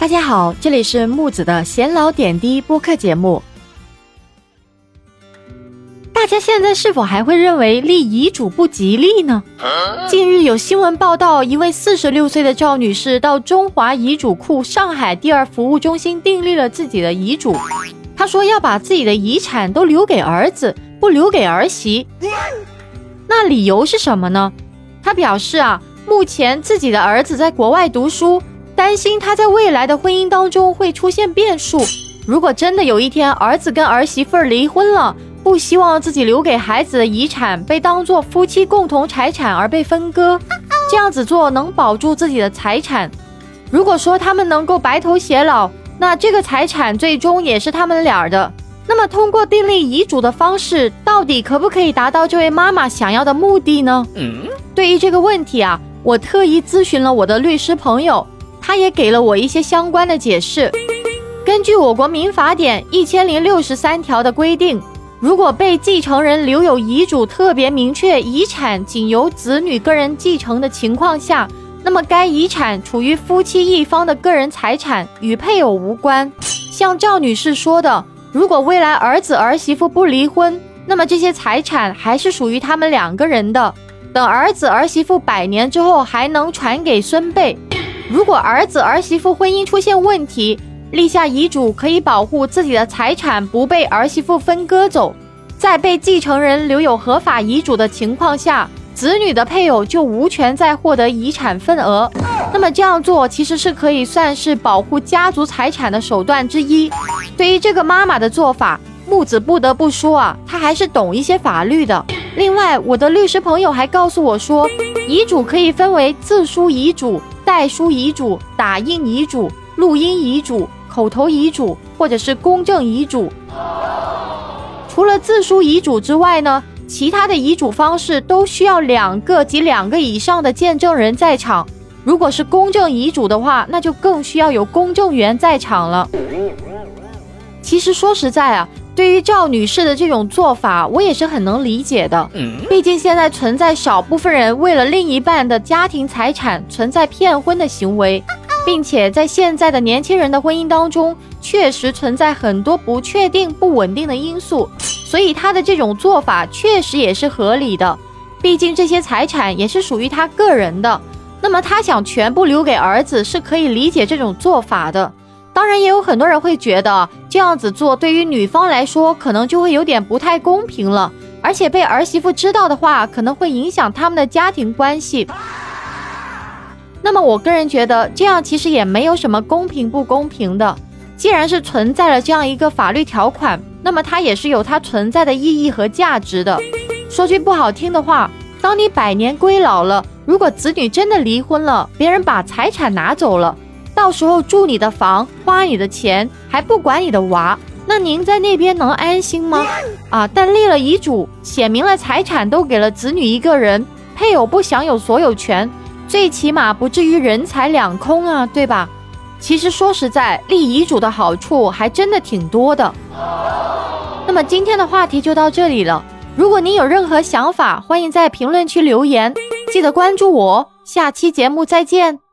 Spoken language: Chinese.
大家好，这里是木子的闲聊点滴播客节目。大家现在是否还会认为立遗嘱不吉利呢？近日有新闻报道，一位四十六岁的赵女士到中华遗嘱库上海第二服务中心订立了自己的遗嘱。她说要把自己的遗产都留给儿子，不留给儿媳。那理由是什么呢？她表示啊，目前自己的儿子在国外读书。担心他在未来的婚姻当中会出现变数。如果真的有一天儿子跟儿媳妇儿离婚了，不希望自己留给孩子的遗产被当做夫妻共同财产而被分割。这样子做能保住自己的财产。如果说他们能够白头偕老，那这个财产最终也是他们俩的。那么通过订立遗嘱的方式，到底可不可以达到这位妈妈想要的目的呢？对于这个问题啊，我特意咨询了我的律师朋友。他也给了我一些相关的解释。根据我国民法典一千零六十三条的规定，如果被继承人留有遗嘱，特别明确遗产仅由子女个人继承的情况下，那么该遗产处于夫妻一方的个人财产，与配偶无关。像赵女士说的，如果未来儿子儿媳妇不离婚，那么这些财产还是属于他们两个人的。等儿子儿媳妇百年之后，还能传给孙辈。如果儿子儿媳妇婚姻出现问题，立下遗嘱可以保护自己的财产不被儿媳妇分割走，在被继承人留有合法遗嘱的情况下，子女的配偶就无权再获得遗产份额。那么这样做其实是可以算是保护家族财产的手段之一。对于这个妈妈的做法，木子不得不说啊，她还是懂一些法律的。另外，我的律师朋友还告诉我说，遗嘱可以分为自书遗嘱。代书遗嘱、打印遗嘱、录音遗嘱、口头遗嘱，或者是公证遗嘱。除了自书遗嘱之外呢，其他的遗嘱方式都需要两个及两个以上的见证人在场。如果是公证遗嘱的话，那就更需要有公证员在场了。其实说实在啊。对于赵女士的这种做法，我也是很能理解的。毕竟现在存在少部分人为了另一半的家庭财产存在骗婚的行为，并且在现在的年轻人的婚姻当中，确实存在很多不确定、不稳定的因素，所以她的这种做法确实也是合理的。毕竟这些财产也是属于她个人的，那么她想全部留给儿子是可以理解这种做法的。当然，也有很多人会觉得这样子做对于女方来说，可能就会有点不太公平了。而且被儿媳妇知道的话，可能会影响他们的家庭关系。那么，我个人觉得这样其实也没有什么公平不公平的。既然是存在了这样一个法律条款，那么它也是有它存在的意义和价值的。说句不好听的话，当你百年归老了，如果子女真的离婚了，别人把财产拿走了。到时候住你的房，花你的钱，还不管你的娃，那您在那边能安心吗？啊！但立了遗嘱，写明了财产都给了子女一个人，配偶不享有所有权，最起码不至于人财两空啊，对吧？其实说实在，立遗嘱的好处还真的挺多的。那么今天的话题就到这里了。如果您有任何想法，欢迎在评论区留言，记得关注我，下期节目再见。